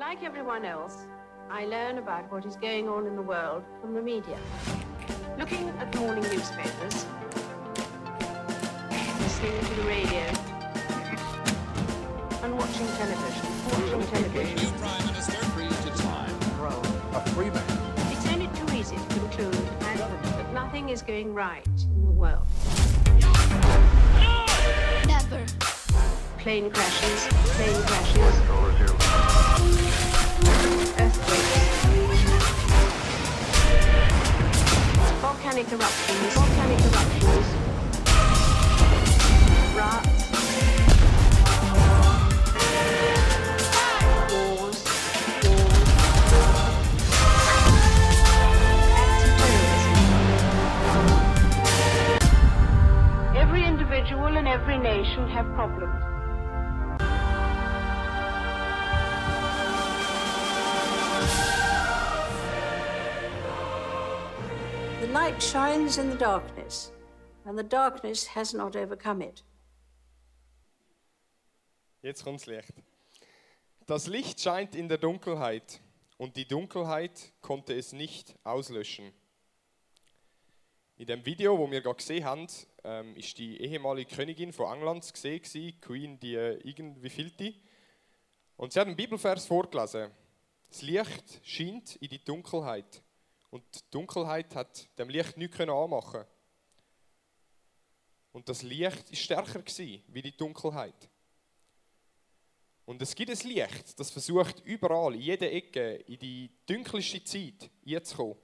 Like everyone else, I learn about what is going on in the world from the media. Looking at the morning newspapers, listening to the radio, and watching television. Watching television. New Prime Minister freeze to time. a free man. It's only too easy to conclude that nothing is going right in the world. Never. Plane crashes, plane crashes, earthquakes, volcanic eruptions, volcanic eruptions, riots, wars, wars, terrorism. Every individual and every nation have problems. Light shines in the darkness, and the darkness has not overcome it. Jetzt kommt's Licht. Das Licht scheint in der Dunkelheit und die Dunkelheit konnte es nicht auslöschen. In dem Video, wo wir gerade gesehen haben, ähm, ist die ehemalige Königin von England zu sehen, gewesen, Queen die äh, irgendwie vielte. Und sie hat einen Bibelvers vorgelesen. Das Licht scheint in die Dunkelheit und die Dunkelheit hat dem Licht nichts anmachen. Und das Licht ist stärker gewesen, wie die Dunkelheit. Und es gibt ein Licht, das versucht überall, in jeder Ecke, in die dunkelste Zeit einzukommen.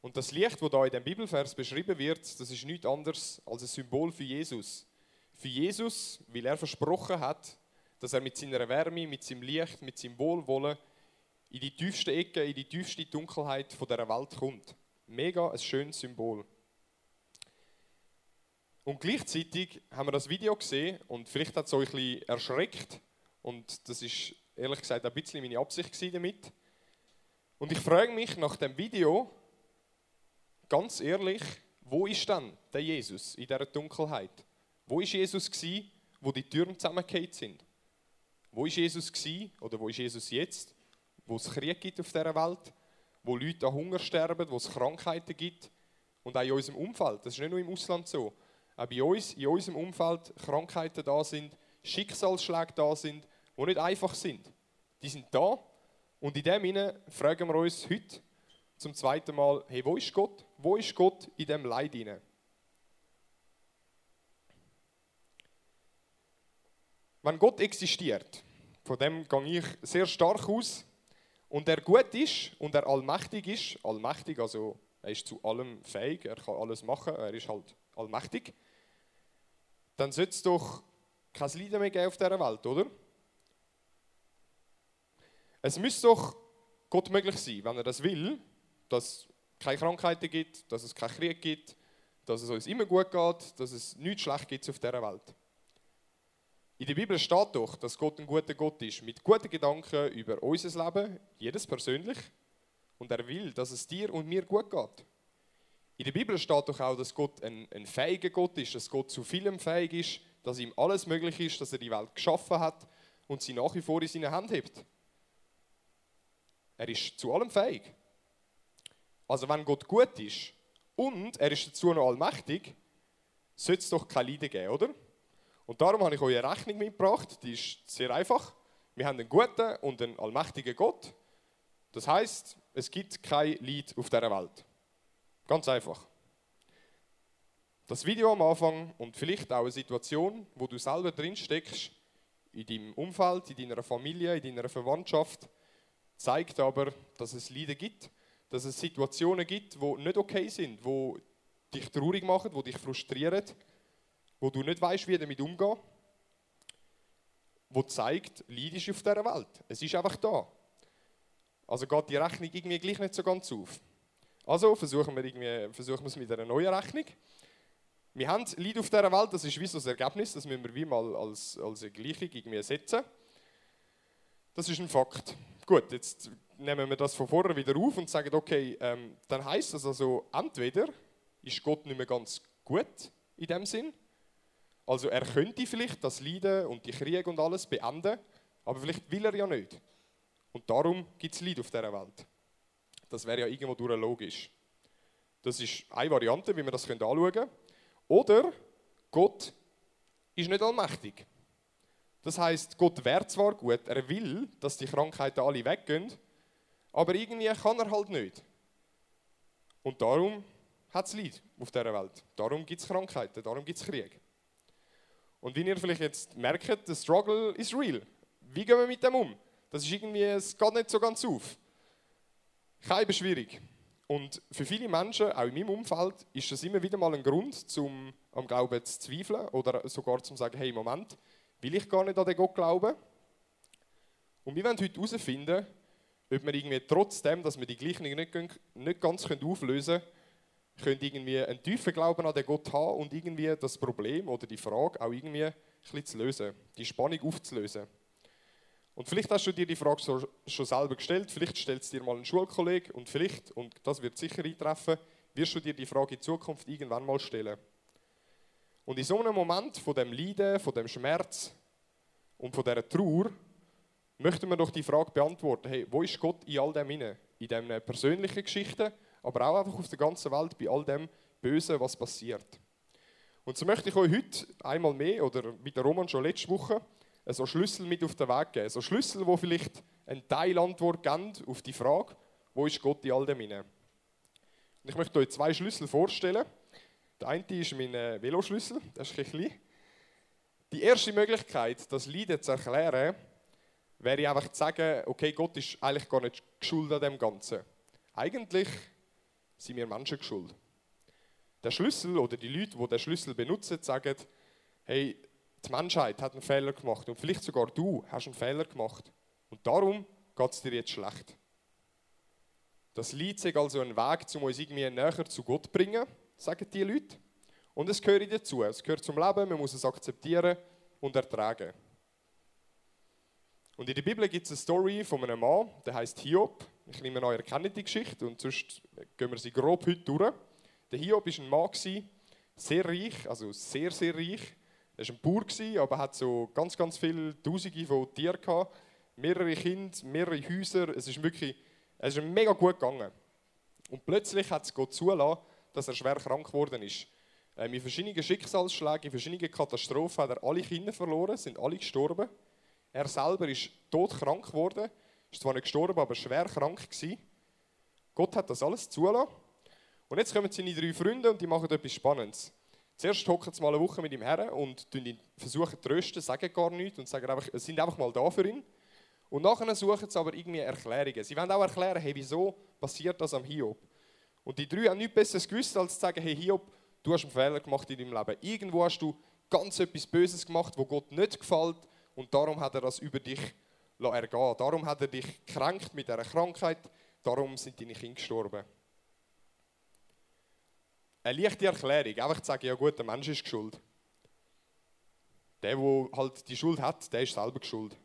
Und das Licht, das da in dem Bibelvers beschrieben wird, das ist nichts anderes als ein Symbol für Jesus. Für Jesus, weil er versprochen hat, dass er mit seiner Wärme, mit seinem Licht, mit seinem Wohlwollen in die tiefste Ecke, in die tiefste Dunkelheit von der Welt kommt. Mega ein schönes Symbol. Und gleichzeitig haben wir das Video gesehen und vielleicht hat es euch ein bisschen erschreckt. Und das ist ehrlich gesagt ein bisschen meine Absicht damit. Und ich frage mich nach dem Video, ganz ehrlich, wo ist dann der Jesus in dieser Dunkelheit? Wo ist Jesus gsi, wo die Türen zusammengefallen sind? Wo ist Jesus gsi oder wo ist Jesus jetzt, wo es Krieg gibt auf dieser Welt, wo Leute an Hunger sterben, wo es Krankheiten gibt und auch in unserem Umfeld. Das ist nicht nur im Ausland so. Auch bei uns, in unserem Umfeld Krankheiten da sind, Schicksalsschläge da sind, die nicht einfach sind. Die sind da und in dem Sinne fragen wir uns heute zum zweiten Mal, hey, wo ist Gott? Wo ist Gott in dem Leid hinein? Wenn Gott existiert, von dem gehe ich sehr stark aus, und er gut ist und er allmächtig ist, allmächtig, also er ist zu allem fähig, er kann alles machen, er ist halt allmächtig, dann sollte es doch kein Leiden mehr geben auf dieser Welt, oder? Es müsste doch Gott möglich sein, wenn er das will, dass es keine Krankheiten gibt, dass es keinen Krieg gibt, dass es uns immer gut geht, dass es nichts schlecht gibt auf dieser Welt. In der Bibel steht doch, dass Gott ein guter Gott ist, mit guten Gedanken über unser Leben, jedes persönlich, und er will, dass es dir und mir gut geht. In der Bibel steht doch auch, dass Gott ein, ein fähiger Gott ist, dass Gott zu vielem fähig ist, dass ihm alles möglich ist, dass er die Welt geschaffen hat und sie nach wie vor in seine Hand hebt. Er ist zu allem fähig. Also wenn Gott gut ist und er ist dazu noch allmächtig, sollte es doch kein Leiden geben, oder? Und darum habe ich euch eine Rechnung mitgebracht, die ist sehr einfach. Wir haben einen guten und einen allmächtigen Gott. Das heißt, es gibt kein Leid auf dieser Welt. Ganz einfach. Das Video am Anfang und vielleicht auch eine Situation, wo du selber drin steckst, in deinem Umfeld, in deiner Familie, in deiner Verwandtschaft, zeigt aber, dass es Leiden gibt, dass es Situationen gibt, die nicht okay sind, wo dich traurig machen, wo dich frustrieren, wo du nicht weißt, wie damit umgehen, wo zeigt, Leid ist auf dieser Welt. Es ist einfach da. Also geht die Rechnung irgendwie gleich nicht so ganz auf. Also versuchen wir, irgendwie, versuchen wir es mit einer neuen Rechnung. Wir haben Leid auf dieser Welt, das ist wie so das Ergebnis, das müssen wir wie mal als, als eine Gleichung irgendwie setzen. Das ist ein Fakt. Gut, jetzt nehmen wir das von vorher wieder auf und sagen, okay, ähm, dann heißt das also, entweder ist Gott nicht mehr ganz gut in dem Sinn, also er könnte vielleicht das Leiden und die Kriege und alles beenden, aber vielleicht will er ja nicht. Und darum gibt es Leid auf dieser Welt. Das wäre ja irgendwo durch logisch. Das ist eine Variante, wie wir das anschauen können. Oder Gott ist nicht allmächtig. Das heißt, Gott wäre zwar gut, er will, dass die Krankheiten alle weggehen, aber irgendwie kann er halt nicht. Und darum hat es Leid auf dieser Welt. Darum gibt es Krankheiten, darum gibt es Krieg. Und wie ihr vielleicht jetzt merkt, der Struggle ist real. Wie gehen wir mit dem um? Das ist irgendwie, es geht nicht so ganz auf. Keine schwierig. Und für viele Menschen, auch in meinem Umfeld, ist das immer wieder mal ein Grund, zum am Glauben zu zweifeln oder sogar zu sagen, hey, Moment, will ich gar nicht an den Gott glauben? Und wir wollen heute herausfinden, ob wir irgendwie trotzdem, dass wir die Gleichung nicht, nicht ganz auflösen können, können irgendwie einen tiefen Glauben an den Gott haben und irgendwie das Problem oder die Frage auch irgendwie ein bisschen zu lösen, die Spannung aufzulösen. Und vielleicht hast du dir die Frage schon selber gestellt, vielleicht stellt es dir mal ein Schulkollege und vielleicht, und das wird sicher eintreffen, wirst du dir die Frage in Zukunft irgendwann mal stellen. Und in so einem Moment von dem Leiden, von dem Schmerz und von dieser Trauer möchten wir doch die Frage beantworten, hey, wo ist Gott in all dem inne? In diesen persönlichen Geschichten, aber auch einfach auf der ganzen Welt, bei all dem Bösen, was passiert. Und so möchte ich euch heute einmal mehr, oder mit der Roman schon letzte Woche, so Schlüssel mit auf den Weg geben. So Schlüssel, wo vielleicht eine Teilantwort geben auf die Frage, wo ist Gott in all dem inne? Und ich möchte euch zwei Schlüssel vorstellen. Der eine ist mein äh, Veloschlüssel, das ist ein klein. Die erste Möglichkeit, das Leiden zu erklären, wäre einfach zu sagen, okay, Gott ist eigentlich gar nicht schuld an dem Ganzen. Eigentlich sind wir Menschen schuld. Der Schlüssel oder die Leute, die den Schlüssel benutzen, sagen, hey, die Menschheit hat einen Fehler gemacht und vielleicht sogar du hast einen Fehler gemacht. Und darum geht es dir jetzt schlecht. Das Lied ist also ein Weg, um uns irgendwie näher zu Gott zu bringen, sagen die Leute. Und es gehört dazu. Es gehört zum Leben, man muss es akzeptieren und ertragen. Und in der Bibel gibt es eine Story von einem Mann, der heißt Hiob. Ich nehme an, ihr kennt die Geschichte und sonst gehen wir sie grob heute durch. Der Hiob war ein Mann, sehr reich, also sehr, sehr reich. Er war ein Bauer, aber hat so ganz, ganz viele Tausende von Tieren gehabt, mehrere Kinder, mehrere Häuser. Es ist wirklich, es ist mega gut gegangen. Und plötzlich hat es Gott zulassen, dass er schwer krank geworden ist. Ähm, in verschiedenen Schicksalsschlägen, in verschiedenen Katastrophen hat er alle Kinder verloren, sind alle gestorben. Er selber ist todkrank geworden, ist zwar nicht gestorben, aber schwer krank gewesen. Gott hat das alles zulassen. Und jetzt kommen seine drei Freunde und die machen etwas Spannendes. Zuerst hocken sie mal eine Woche mit ihm her und ihn versuchen zu trösten, sagen gar nichts und sagen einfach, sind einfach mal da für ihn. Und nachher suchen sie aber irgendwie Erklärungen. Sie wollen auch erklären, hey, wieso passiert das am Hiob? Und die drei haben nichts Besseres gewusst, als zu sagen, hey Hiob, du hast einen Fehler gemacht in deinem Leben. Irgendwo hast du ganz etwas Böses gemacht, wo Gott nicht gefällt und darum hat er das über dich ergehen Darum hat er dich gekränkt mit dieser Krankheit, darum sind deine Kinder gestorben eine leichte Erklärung. Einfach zu sagen, ja gut, der Mensch ist schuld. Der, der halt die Schuld hat, der ist selber schuld.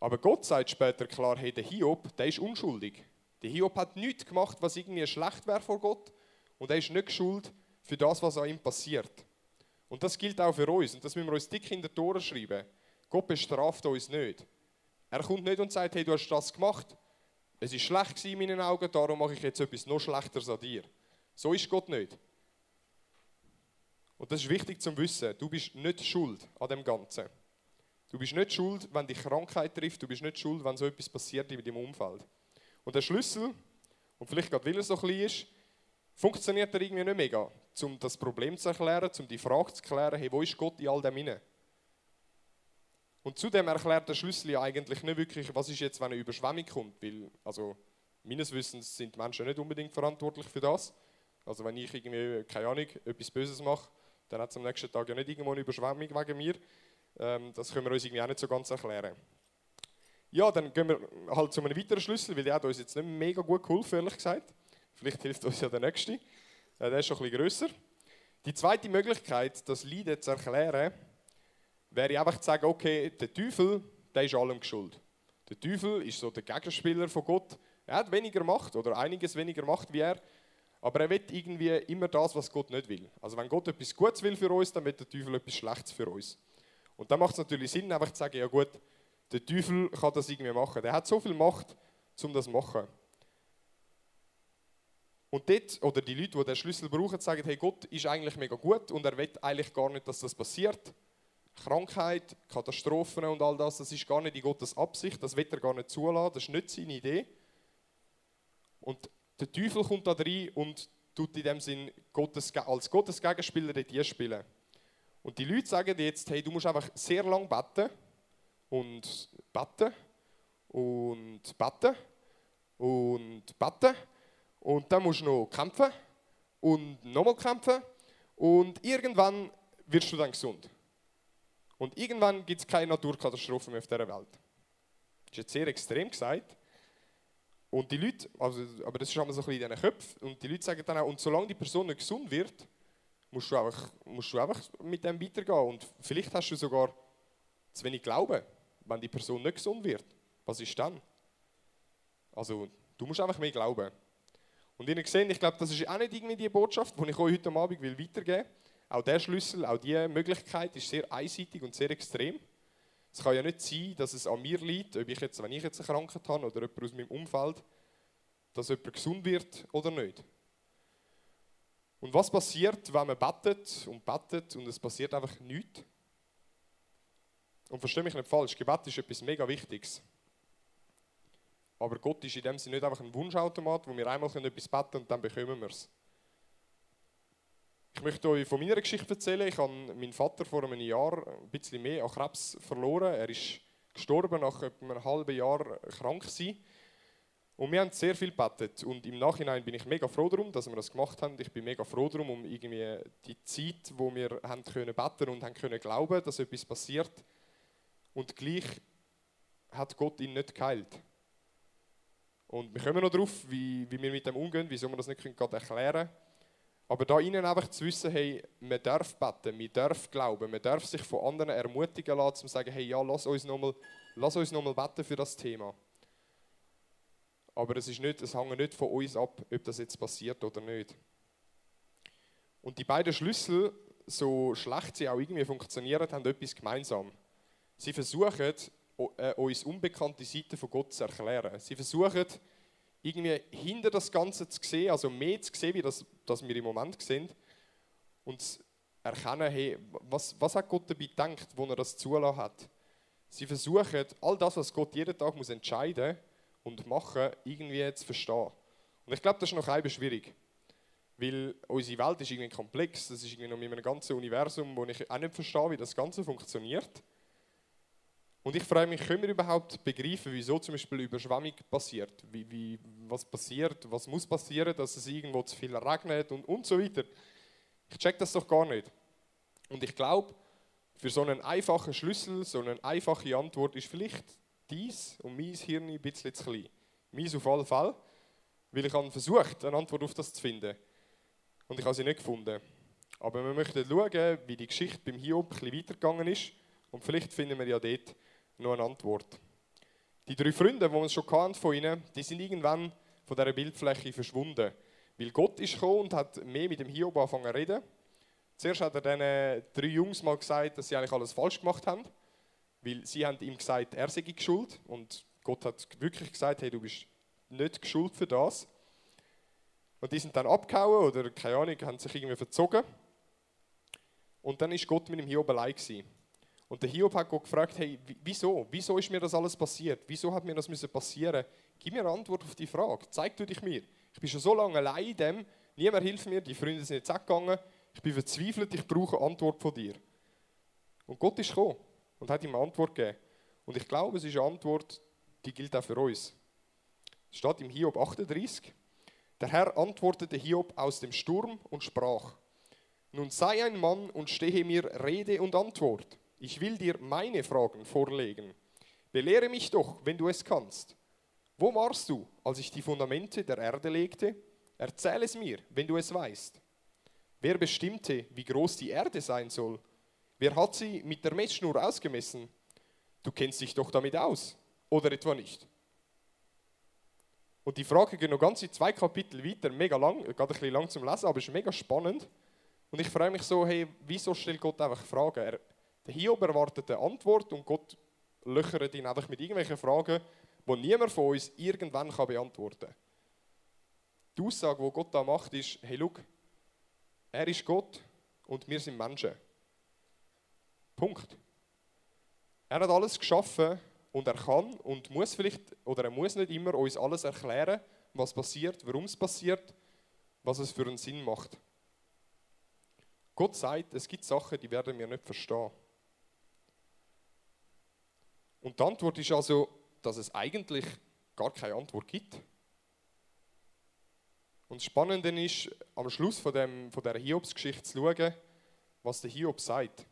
Aber Gott sagt später klar, hey, der Hiob, der ist unschuldig. Der Hiob hat nichts gemacht, was irgendwie schlecht wäre vor Gott. Und er ist nicht schuld für das, was an ihm passiert. Und das gilt auch für uns. Und das müssen wir uns dick in die Tore schreiben. Gott bestraft uns nicht. Er kommt nicht und sagt, hey, du hast das gemacht. Es ist schlecht in meinen Augen, darum mache ich jetzt etwas noch Schlechteres an dir. So ist Gott nicht. Und das ist wichtig zu wissen. Du bist nicht schuld an dem Ganzen. Du bist nicht schuld, wenn dich Krankheit trifft. Du bist nicht schuld, wenn so etwas passiert in deinem Umfeld. Und der Schlüssel, und vielleicht gerade weil er so klein ist, funktioniert er irgendwie nicht mega, um das Problem zu erklären, um die Frage zu klären, hey, wo ist Gott in all dem inne? Und zudem erklärt der Schlüssel ja eigentlich nicht wirklich, was ist jetzt, wenn eine Überschwemmung kommt, weil, also, meines Wissens sind Menschen nicht unbedingt verantwortlich für das. Also wenn ich irgendwie, keine Ahnung, etwas Böses mache, dann hat es am nächsten Tag ja nicht irgendwo eine Überschwemmung wegen mir. Ähm, das können wir uns irgendwie auch nicht so ganz erklären. Ja, dann gehen wir halt zu einem weiteren Schlüssel, weil der hat uns jetzt nicht mega gut geholfen, ehrlich gesagt. Vielleicht hilft uns ja der nächste. Äh, der ist schon ein bisschen grösser. Die zweite Möglichkeit, das Leiden zu erklären, wäre einfach zu sagen, okay, der Teufel, der ist allem schuld. Der Teufel ist so der Gegenspieler von Gott. Er hat weniger Macht oder einiges weniger Macht wie er. Aber er will irgendwie immer das, was Gott nicht will. Also wenn Gott etwas Gutes will für uns, dann will der Teufel etwas Schlechtes für uns. Und dann macht es natürlich Sinn, einfach zu sagen, ja gut, der Teufel kann das irgendwie machen. Der hat so viel Macht, um das zu machen. Und dort, oder die Leute, die den Schlüssel brauchen, sagen, hey, Gott ist eigentlich mega gut und er will eigentlich gar nicht, dass das passiert. Krankheit, Katastrophen und all das, das ist gar nicht in Gottes Absicht, das will er gar nicht zulassen, das ist nicht seine Idee. Und der Teufel kommt da rein und tut in dem Sinn Gottes, als Gottes Gegenspieler dort spielen. Und die Leute sagen jetzt, hey, du musst einfach sehr lang beten und beten und beten und beten und dann musst du noch kämpfen und nochmal kämpfen und irgendwann wirst du dann gesund. Und irgendwann gibt es keine Naturkatastrophe mehr auf dieser Welt. Das ist jetzt sehr extrem gesagt. Und die Leute, also, aber das ist immer so ein bisschen in diesen Köpfen, und die Leute sagen dann auch, und solange die Person nicht gesund wird, musst du einfach, musst du einfach mit dem weitergehen. Und vielleicht hast du sogar zu wenig Glauben, wenn die Person nicht gesund wird. Was ist dann? Also, du musst einfach mehr glauben. Und ihr seht, ich glaube, das ist auch nicht irgendwie die Botschaft, die ich euch heute Abend will weitergeben will. Auch der Schlüssel, auch diese Möglichkeit ist sehr einseitig und sehr extrem. Es kann ja nicht sein, dass es an mir liegt, ob ich jetzt, wenn ich jetzt eine Krankheit habe oder jemand aus meinem Umfeld, dass jemand gesund wird oder nicht. Und was passiert, wenn man betet und betet und es passiert einfach nichts? Und verstehe mich nicht falsch, Gebet ist etwas mega Wichtiges. Aber Gott ist in dem Sinne nicht einfach ein Wunschautomat, wo wir einmal etwas beten können und dann bekommen wir es. Ich möchte euch von meiner Geschichte erzählen. Ich habe meinen Vater vor einem Jahr ein bisschen mehr an Krebs verloren. Er ist gestorben nach etwa einem halben Jahr krank sein. Und wir haben sehr viel gebetet. Und im Nachhinein bin ich mega froh darum, dass wir das gemacht haben. Ich bin mega froh darum, um irgendwie die Zeit, wo wir haben können beten und haben können glauben, dass etwas passiert. Und gleich hat Gott ihn nicht geheilt. Und wir kommen noch darauf, wie, wie wir mit dem umgehen, wieso wir das nicht gerade erklären können. Aber da ihnen einfach zu wissen, hey, man darf beten, man darf glauben, man darf sich von anderen ermutigen lassen, um zu sagen, hey, ja, lass uns nochmal noch beten für das Thema. Aber es, ist nicht, es hängt nicht von uns ab, ob das jetzt passiert oder nicht. Und die beiden Schlüssel, so schlecht sie auch irgendwie funktionieren, haben etwas gemeinsam. Sie versuchen, äh, uns unbekannte Seiten von Gott zu erklären. Sie versuchen, irgendwie hinter das Ganze zu sehen, also mehr zu sehen, wie das, das wir im Moment sehen. Und erkennen, hey, was, was hat Gott dabei gedacht, wo er das zulassen hat. Sie versuchen, all das, was Gott jeden Tag muss entscheiden und machen, irgendwie zu verstehen. Und ich glaube, das ist noch ein schwierig. Weil unsere Welt ist irgendwie komplex. Das ist irgendwie noch mit einem ganzen Universum, wo ich auch nicht verstehe, wie das Ganze funktioniert. Und ich frage mich, können wir überhaupt begreifen, wieso zum Beispiel Überschwemmung passiert? Wie, wie, was passiert, was muss passieren, dass es irgendwo zu viel regnet und, und so weiter. Ich check das doch gar nicht. Und ich glaube, für so einen einfachen Schlüssel, so eine einfache Antwort ist vielleicht dies und mein Hirn ein bisschen zu klein. Meins auf jeden Fall, weil ich habe versucht, eine Antwort auf das zu finden. Und ich habe sie nicht gefunden. Aber wir möchten schauen, wie die Geschichte beim Hiob ein bisschen weitergegangen ist. Und vielleicht finden wir ja dort noch eine Antwort. Die drei Freunde, die wir schon kannten von ihnen, die sind irgendwann von dieser Bildfläche verschwunden. Weil Gott ist gekommen und hat mehr mit dem Hiob angefangen zu reden. Zuerst hat er diesen drei Jungs mal gesagt, dass sie eigentlich alles falsch gemacht haben. Weil sie haben ihm gesagt, er sei schuld. Und Gott hat wirklich gesagt, hey, du bist nicht schuld für das. Und die sind dann abgehauen oder, keine Ahnung, haben sich irgendwie verzogen. Und dann ist Gott mit dem Hiob allein gewesen. Und der Hiob hat Gott gefragt, hey, wieso? Wieso ist mir das alles passiert? Wieso hat mir das müssen passieren? Gib mir eine Antwort auf die Frage. Zeig du dich mir. Ich bin schon so lange allein in dem, niemand hilft mir, die Freunde sind jetzt weggegangen, ich bin verzweifelt, ich brauche eine Antwort von dir. Und Gott ist gekommen und hat ihm eine Antwort gegeben. Und ich glaube, es ist eine Antwort, die gilt auch für uns. Es steht im Hiob 38. Der Herr antwortete Hiob aus dem Sturm und sprach, nun sei ein Mann und stehe mir Rede und Antwort. Ich will dir meine Fragen vorlegen. Belehre mich doch, wenn du es kannst. Wo warst du, als ich die Fundamente der Erde legte? Erzähl es mir, wenn du es weißt. Wer bestimmte, wie groß die Erde sein soll? Wer hat sie mit der Messschnur ausgemessen? Du kennst dich doch damit aus, oder etwa nicht? Und die Frage geht noch ganz in zwei Kapitel weiter, mega lang, geht ein bisschen lang zum Lesen, aber ist mega spannend. Und ich frage mich so, hey, wieso stellt Gott einfach Fragen? Er, der Hiob erwartet eine Antwort und Gott löchern ihn einfach mit irgendwelchen Fragen, die niemand von uns irgendwann kann beantworten kann. Die Aussage, die Gott da macht, ist, hey, schau, er ist Gott und wir sind Menschen. Punkt. Er hat alles geschaffen und er kann und muss vielleicht, oder er muss nicht immer uns alles erklären, was passiert, warum es passiert, was es für einen Sinn macht. Gott sagt, es gibt Sachen, die werden wir nicht verstehen. Und die Antwort ist also, dass es eigentlich gar keine Antwort gibt. Und das Spannende ist, am Schluss von, dem, von dieser Hiobsgeschichte zu schauen, was der Hiob sagt.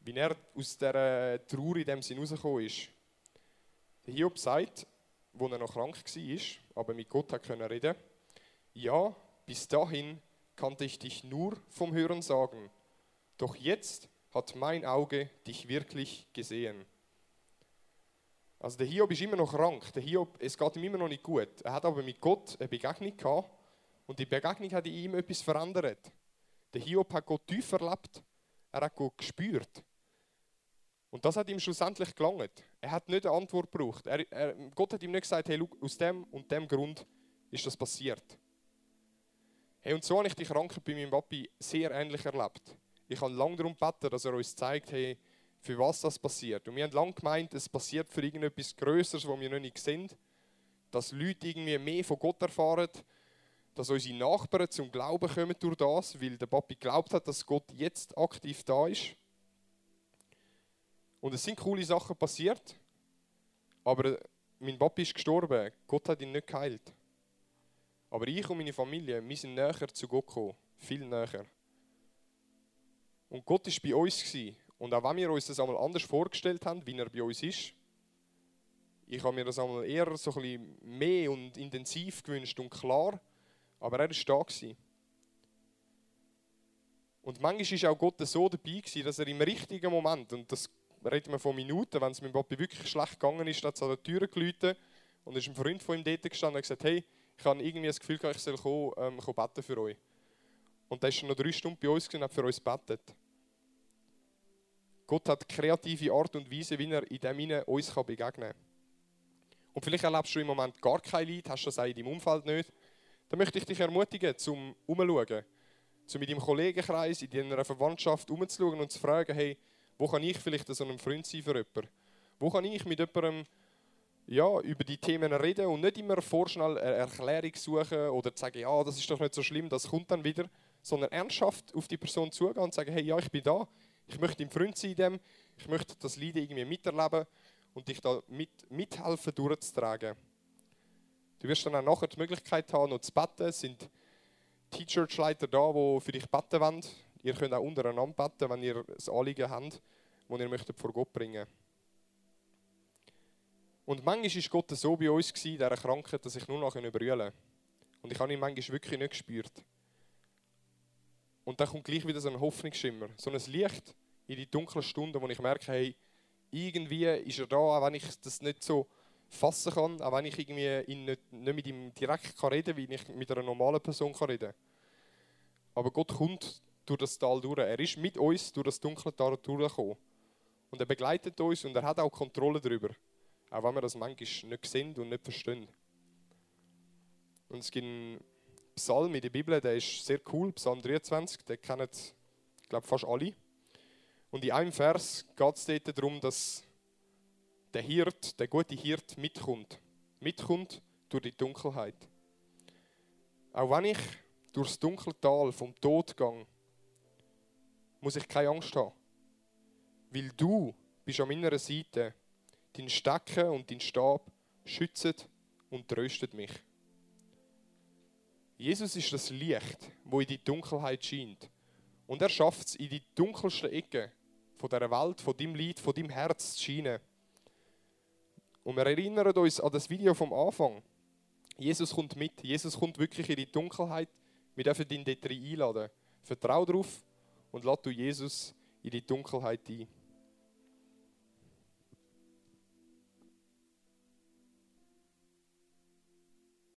Wie er aus dieser Trauer in dem Sinn rausgekommen ist. Der Hiob sagt, wo er noch krank war, aber mit Gott können reden, ja, bis dahin kannte ich dich nur vom Hören sagen, doch jetzt hat mein Auge dich wirklich gesehen. Also der Hiob ist immer noch krank, der Hiob, es geht ihm immer noch nicht gut. Er hat aber mit Gott eine Begegnung gehabt und die Begegnung hat in ihm etwas verändert. Der Hiob hat Gott tief erlebt, er hat Gott gespürt. Und das hat ihm schlussendlich gelangt. Er hat nicht eine Antwort gebraucht. Er, er, Gott hat ihm nicht gesagt, hey, look, aus dem und dem Grund ist das passiert. Hey, und so habe ich die Krankheit bei meinem Papi sehr ähnlich erlebt. Ich habe lange darum gebeten, dass er uns zeigt, hey, für was das passiert. Und wir haben lange gemeint, es passiert für irgendetwas Größeres, was wir noch nicht sehen. Dass Leute irgendwie mehr von Gott erfahren, dass unsere Nachbarn zum Glauben kommen durch das, weil der Papi glaubt hat, dass Gott jetzt aktiv da ist. Und es sind coole Sachen passiert, aber mein Papi ist gestorben. Gott hat ihn nicht geheilt. Aber ich und meine Familie, wir sind näher zu Gott gekommen. Viel näher. Und Gott war bei uns. Und auch wenn wir uns das einmal anders vorgestellt haben, wie er bei uns ist, ich habe mir das einmal eher so ein mehr und intensiv gewünscht und klar, aber er war da. Gewesen. Und manchmal war auch Gott so dabei, gewesen, dass er im richtigen Moment, und das reden wir von Minuten, wenn es meinem Papi wirklich schlecht gegangen ist, hat es an der Tür geläutet und ist ein Freund von ihm dort gestanden und gesagt, hey, ich habe irgendwie das Gefühl, ich soll kommen, ähm, kommen beten für euch. Und er ist noch drei Stunden bei uns und hat für uns betet. Gott hat kreative Art und Weise, wie er in dem Sinne uns begegnen kann. Und vielleicht erlebst du im Moment gar kein Leid, hast das auch in deinem Umfeld nicht. Dann möchte ich dich ermutigen, zum umzuschauen, zum mit deinem Kollegenkreis, in deiner Verwandtschaft umzuschauen und zu fragen, hey, wo kann ich vielleicht so ein Freund sein für jemanden? Wo kann ich mit jemandem ja, über die Themen reden und nicht immer vorschnell eine Erklärung suchen oder sagen, ja, das ist doch nicht so schlimm, das kommt dann wieder, sondern ernsthaft auf die Person zugehen und sagen, hey, ja, ich bin da, ich möchte dein Freund sein dem, ich möchte das Leiden irgendwie miterleben und dich da mit, mithelfen durchzutragen. Du wirst dann auch nachher die Möglichkeit haben, noch zu beten. Es sind T-Church-Leiter da, die für dich beten wollen. Ihr könnt auch untereinander beten, wenn ihr ein Anliegen habt, das ihr möchtet vor Gott bringen. Und manchmal war Gott so bei uns, in dieser Krankheit, dass ich nur noch brüllen konnte. Und ich habe ihn manchmal wirklich nicht gespürt. Und dann kommt gleich wieder so ein Hoffnungsschimmer, so ein Licht in die dunklen Stunden, wo ich merke, hey, irgendwie ist er da, auch wenn ich das nicht so fassen kann, auch wenn ich irgendwie ihn nicht, nicht mit ihm direkt kann reden kann, wie ich mit einer normalen Person kann reden Aber Gott kommt durch das Tal durch. Er ist mit uns durch das dunkle Tal durchgekommen. Und er begleitet uns und er hat auch Kontrolle darüber. Auch wenn wir das manchmal nicht sehen und nicht verstehen. Und es gibt Psalm in der Bibel, der ist sehr cool, Psalm 23, den kennen, ich glaube, fast alle. Und in einem Vers geht es darum, dass der Hirt, der gute Hirt mitkommt. Mitkommt durch die Dunkelheit. Auch wenn ich durchs dunkle Tal vom Tod gehe, muss ich keine Angst haben. Weil du bist an meiner Seite Dein Stecken und dein Stab schützen und tröstet mich. Jesus ist das Licht, wo in die Dunkelheit scheint. Und er schafft es, in die dunkelsten Ecken von dieser Welt, von deinem Leid, von deinem Herz zu scheinen. Und wir erinnern uns an das Video vom Anfang. Jesus kommt mit. Jesus kommt wirklich in die Dunkelheit. Wir dürfen ihn dort einladen. Vertrau darauf und lass du Jesus in die Dunkelheit ein.